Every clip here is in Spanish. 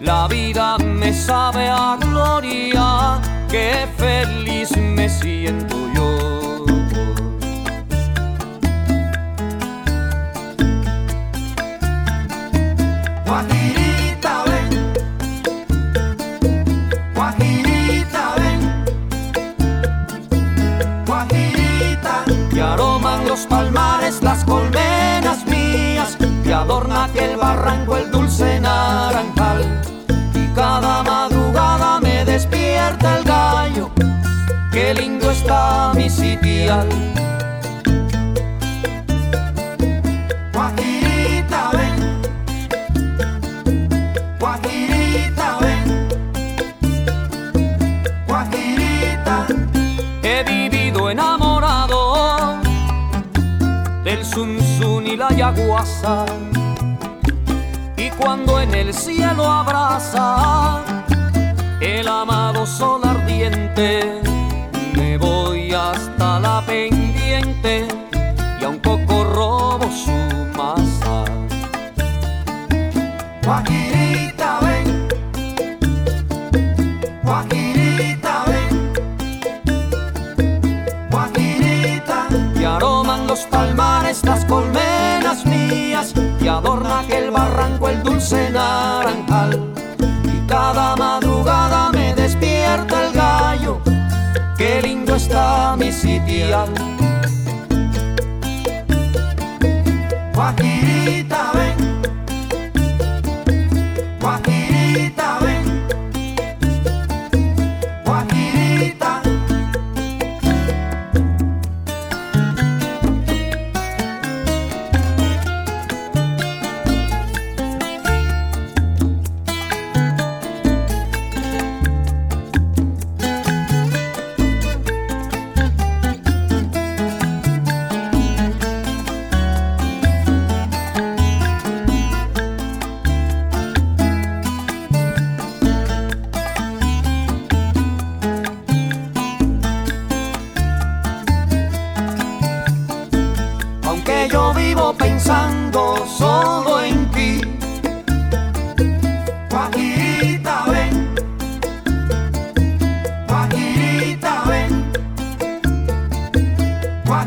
La vida me sabe a gloria, que feliz me barranco el dulce naranjal. Y cada madrugada me despierta el gallo, qué lindo está mi sitial. Guajirita, ven. Guajirita, ven. Guajirita. He vivido enamorado del zunzun y la yaguasa. El cielo abraza el amado sol ardiente, me voy hasta la pendiente dulce naranjal. Y cada madrugada me despierta el gallo, qué lindo está mi sitial. Guajirita,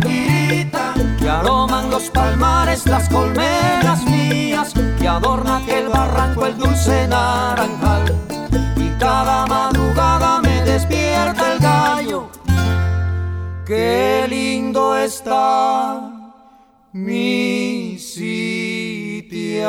Que aroman los palmares, las colmenas mías, que adorna aquel barranco el dulce naranjal. Y cada madrugada me despierta el gallo. Qué lindo está mi sitial.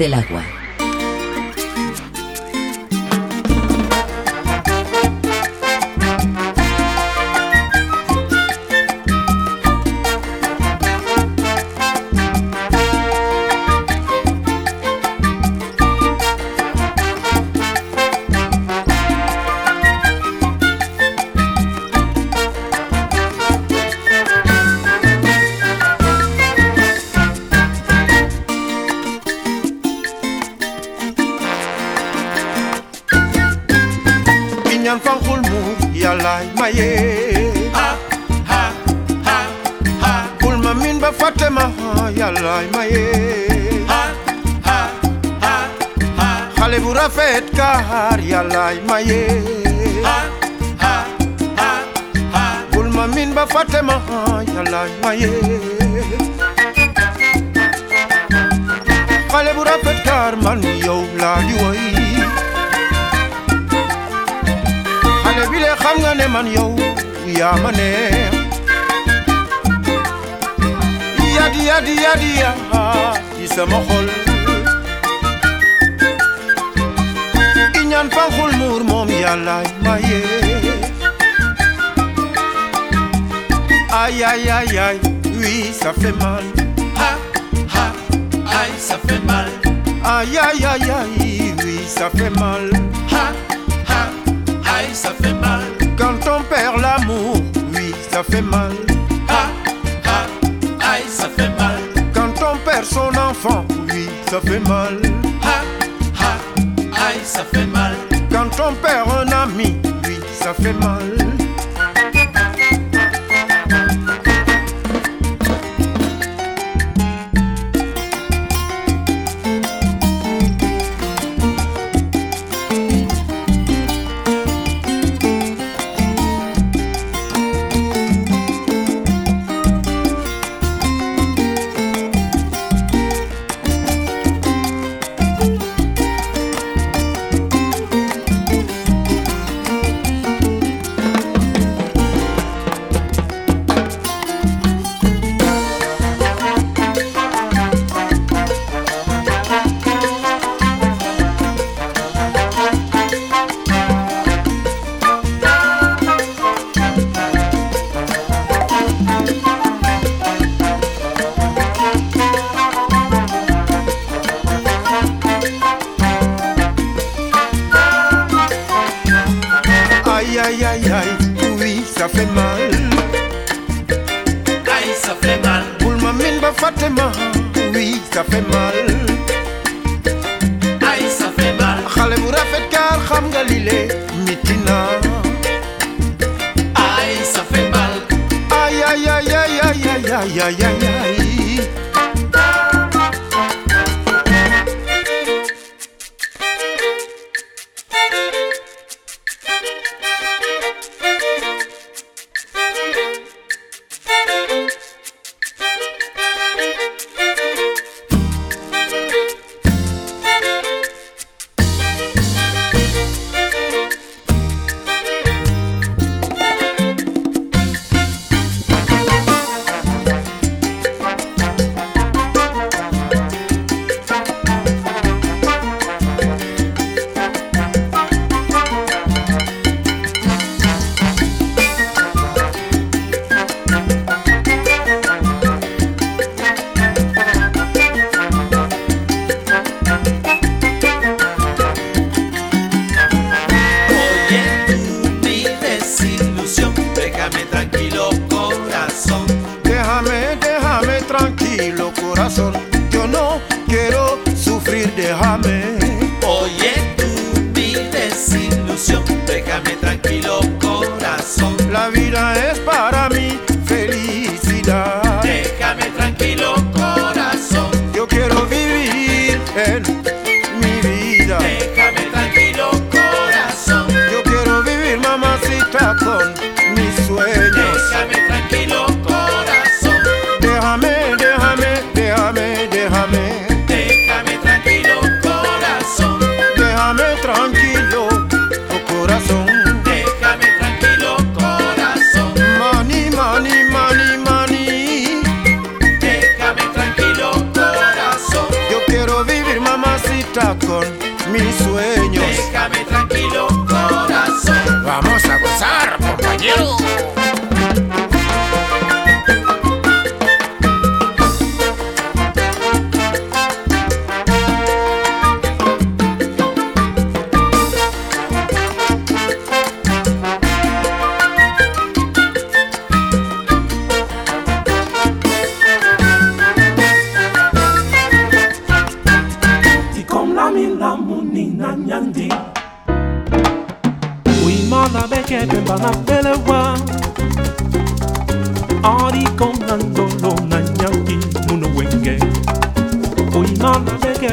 de la maye kulma min bafatema yalai maye xale bu rafet kaar man yow laa di woy xale bi le xam nga ne man yow yaa mane. neex yadi yadi yadi ya ci mo. aïe aïe, oui ça fait mal. Ha ha, aïe ça fait mal. Aïe aïe aïe aïe, oui ça fait mal.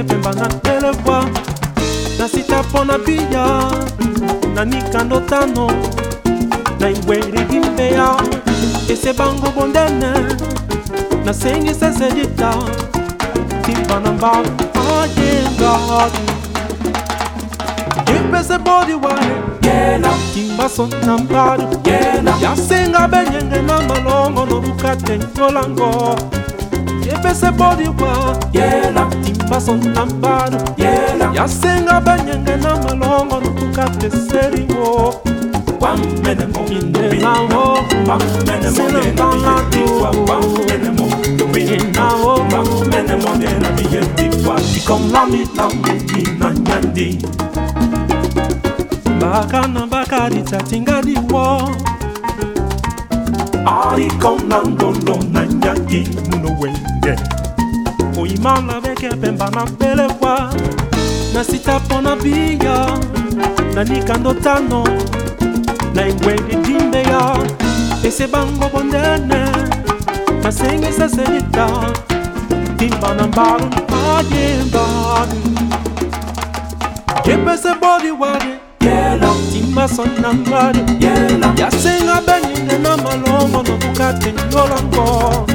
pembanga televoi nasita mpo na biya na nikando tano na ingwerigi mpeya esebango bondene. Nasengisa sedita tipa na mba ayenga. Ipese bodi wae kimbaso na mbaru yasenga benyenge na malongo nobuka te nkolango yepesa bodikwa yela. Timbasontambano yela. Yasenga banyenge na malongo notuka teseringo kwamenemoindenao silentangato inao ikomlamitambekinanyandi bakana bakalita tingadikwo arikomnandolo nanyaki munowel ndimana veke pemba na mpelewa na sita mpo na biya na nikando tano na engwendi dimbe ya. Ese bango bondene nasengisa senita dimba na mbalu ayembani yepese bodi wade timasonangade yasenga benine na malongo na bukate ngolongo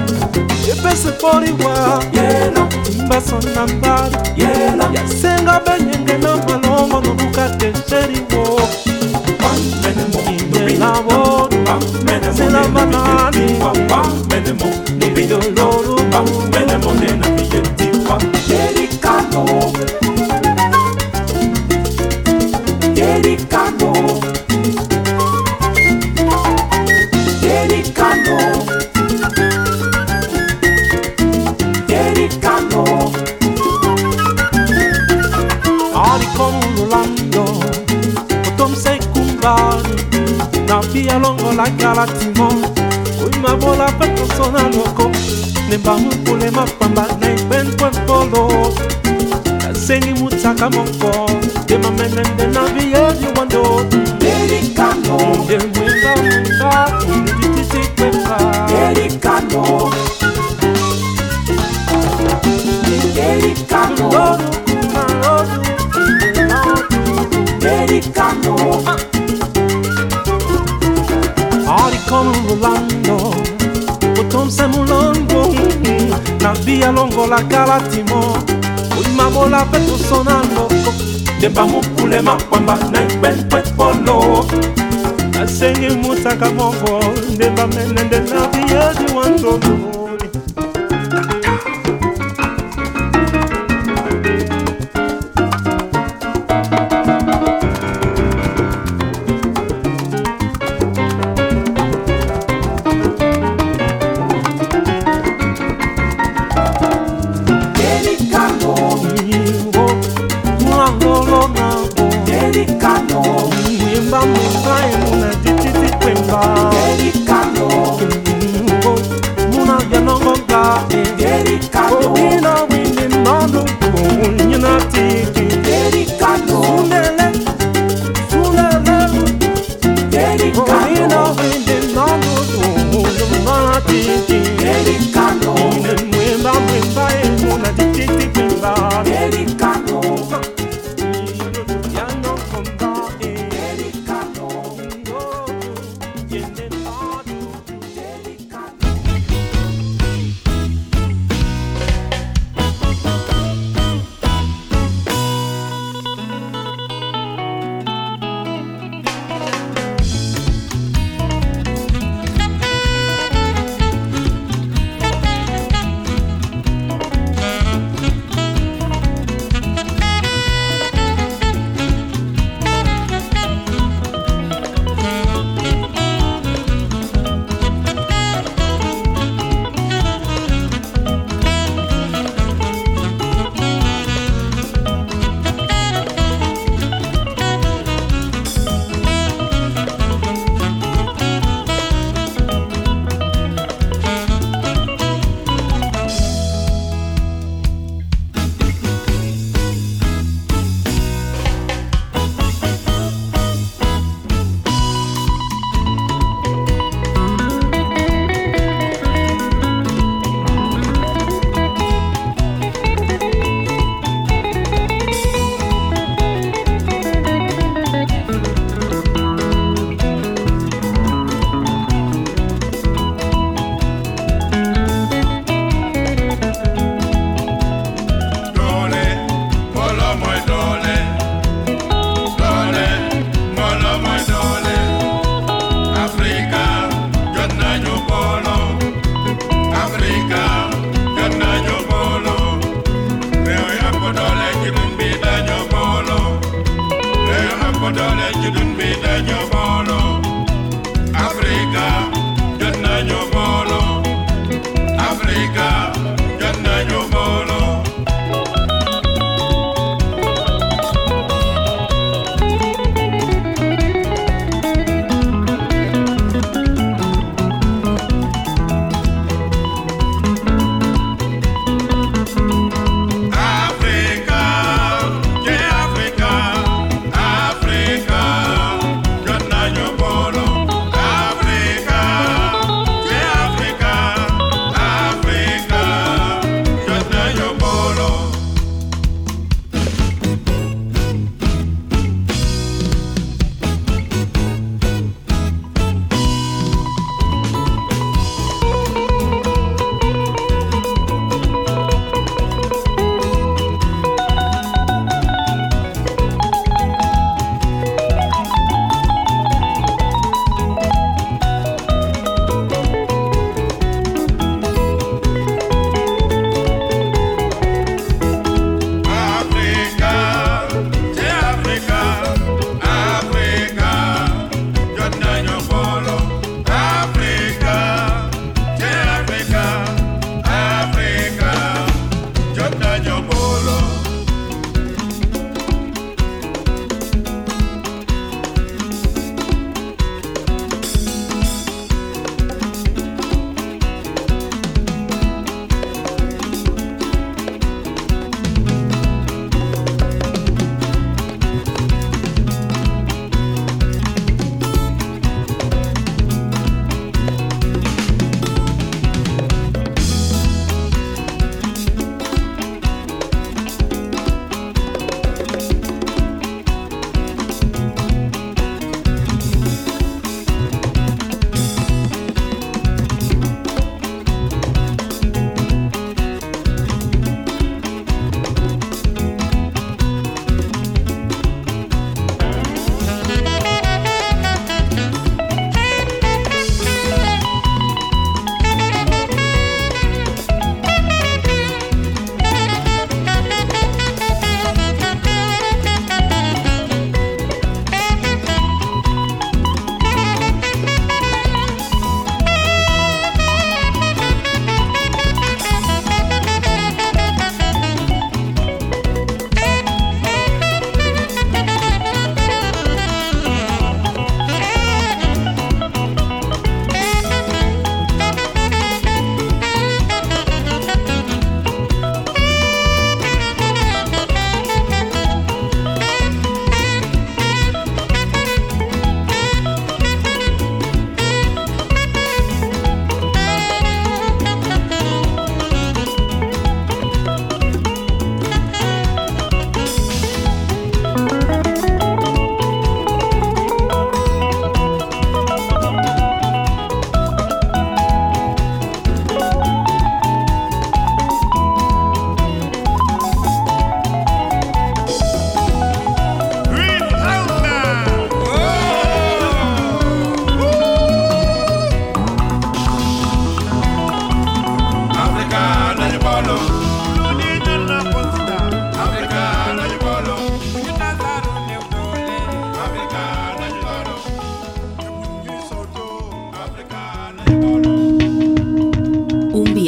Kepese body wa Yela Timba son na mbaru Yela Yasenga benyenge na malongo No bukate seriwo Inelawo Sela manani via longo la galatimo Ui ma bola peto sona loco Nemba mupule mapamba na iben polo Sengi mutaka monko De mamenende na di wando titi kwenda Delicado lolando otomse molongo na bia longola kala timo oyima bola mpe toso na ndoko ndemba mokulema pamba na ekpekpe polo. Asengi mosaka moko ndemba melende na bia diwandolo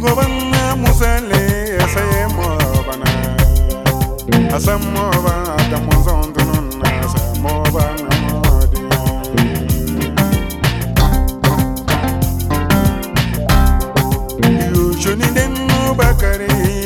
Mogoban na musale ya saye mobana Asam moba ta mozon dunun na sa moba na modi Yo joni den no bakari.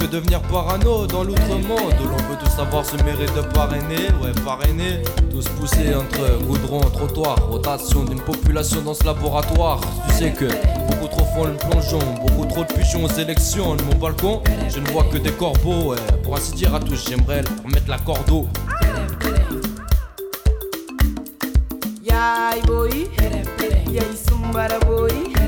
que devenir parano dans l'outre-monde L'on peut tous avoir ce mérite de parrainer, ouais parrainer. Tous poussés entre goudron, trottoir, rotation d'une population dans ce laboratoire. Tu sais que beaucoup trop font le plongeon, beaucoup trop de puchons aux élections. De mon balcon, je ne vois que des corbeaux, Pour ainsi dire à tous, j'aimerais leur mettre la corde au boy, yay boy.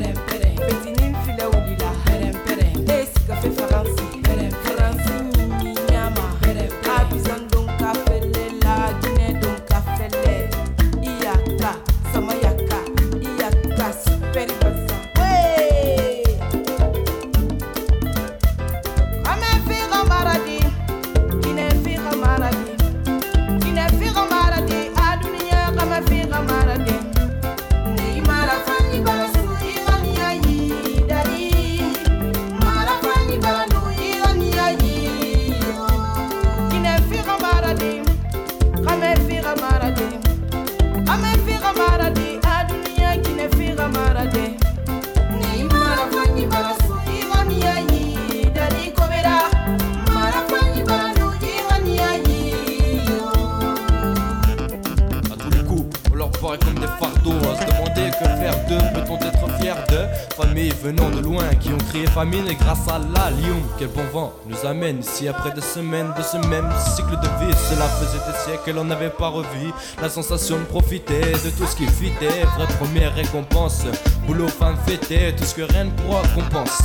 Quel bon vent nous amène ici après des semaines de ce même cycle de vie. Cela faisait des siècles, on n'avait pas revu la sensation de profiter de tout ce qui fitait. Vraie première récompense, boulot, fin fêté, tout ce que rien ne pourra compenser.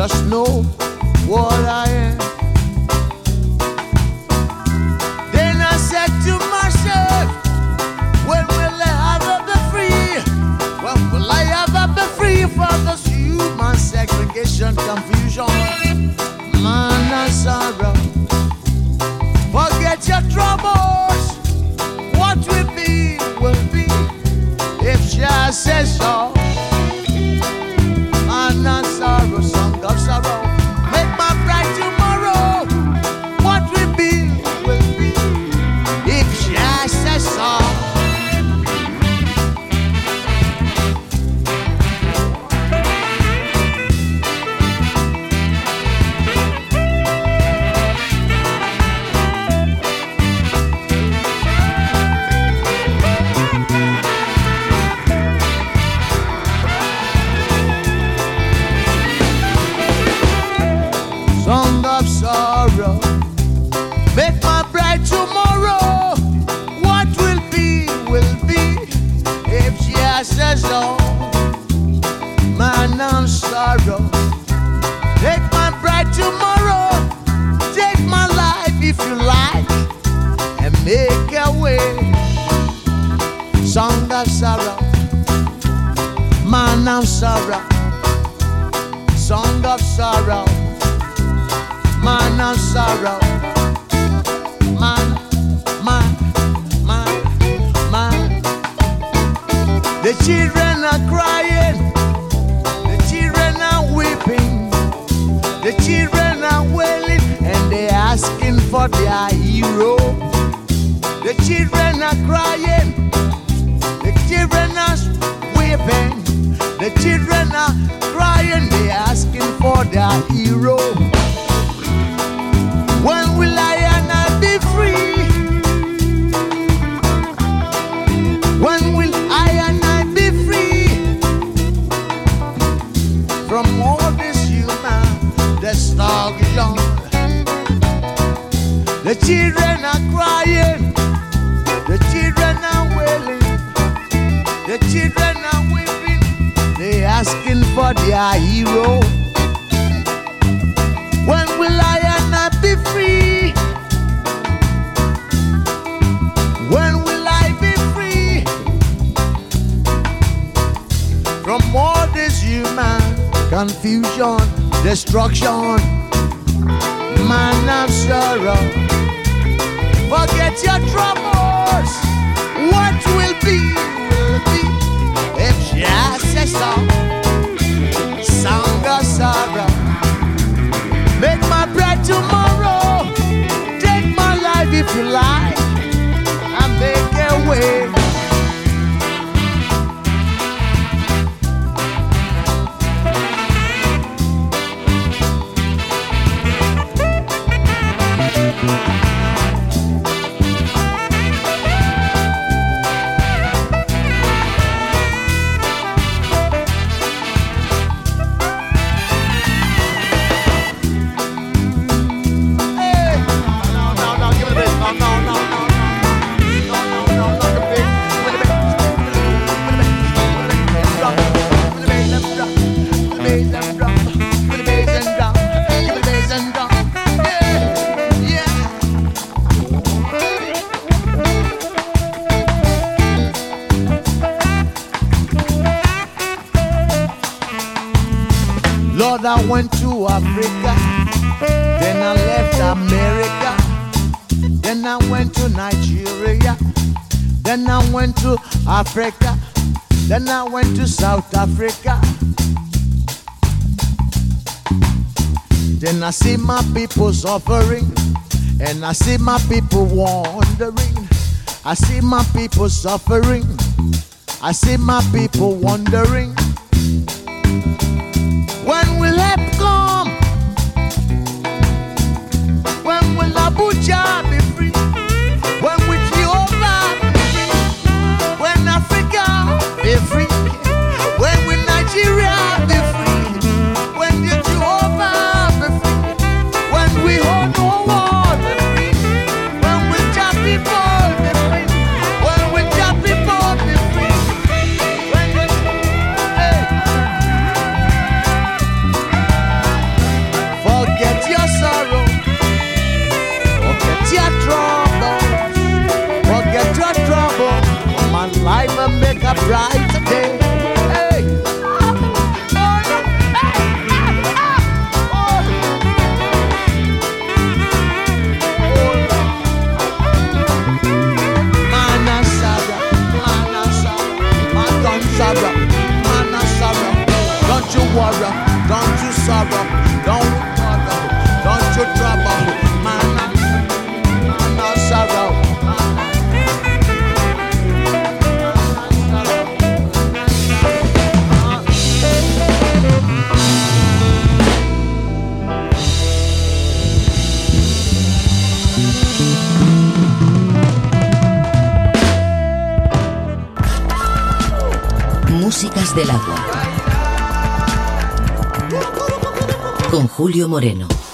Just know The children are crying, the children are weeping, the children are crying, they're asking for their hero. When will I and I be free? When will I and I be free from all this human destruction? The children are crying, children are weeping, they asking for their hero. When will I and I be free? When will I be free from all this human confusion, destruction, man of sorrow? Forget your troubles. What will be, will be. Sorrow. Make my bread tomorrow. Take my life if you like. And make a way. I went to Africa, then I left America, then I went to Nigeria, then I went to Africa, then I went to South Africa. Then I see my people suffering, and I see my people wandering. I see my people suffering, I see my people wandering. When will I butcher? don't you sorrow, don't don't you trouble, man. Músicas del agua. Julio Moreno.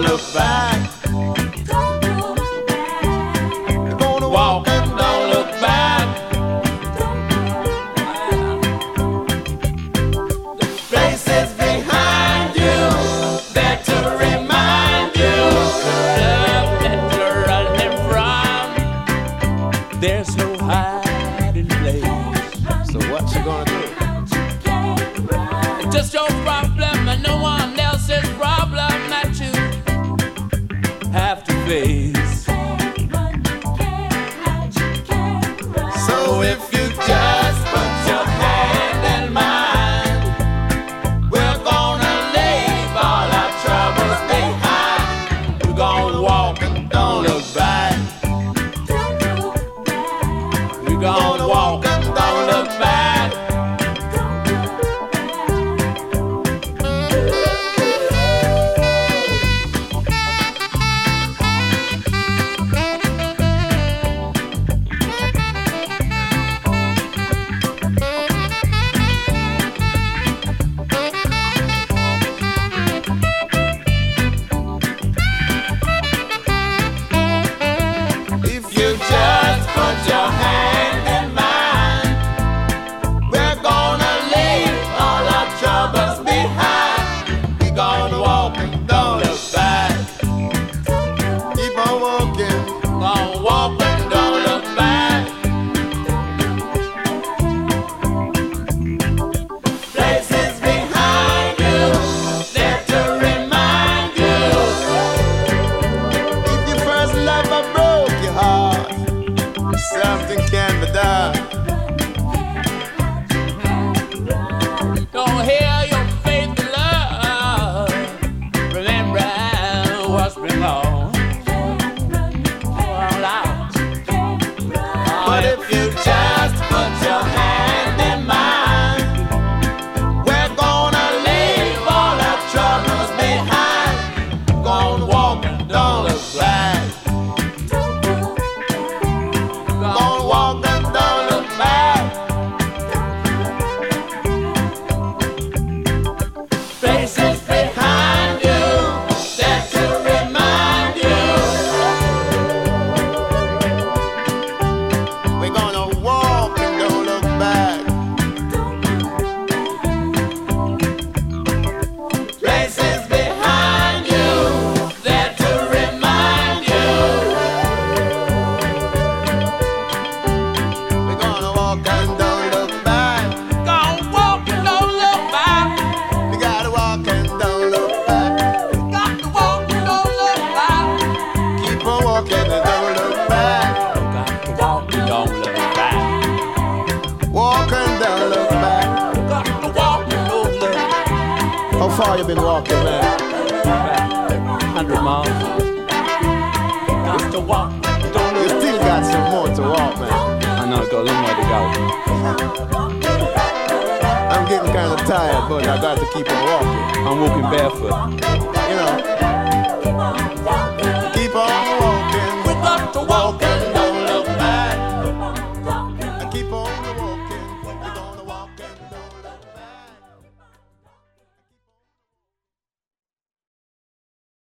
look back.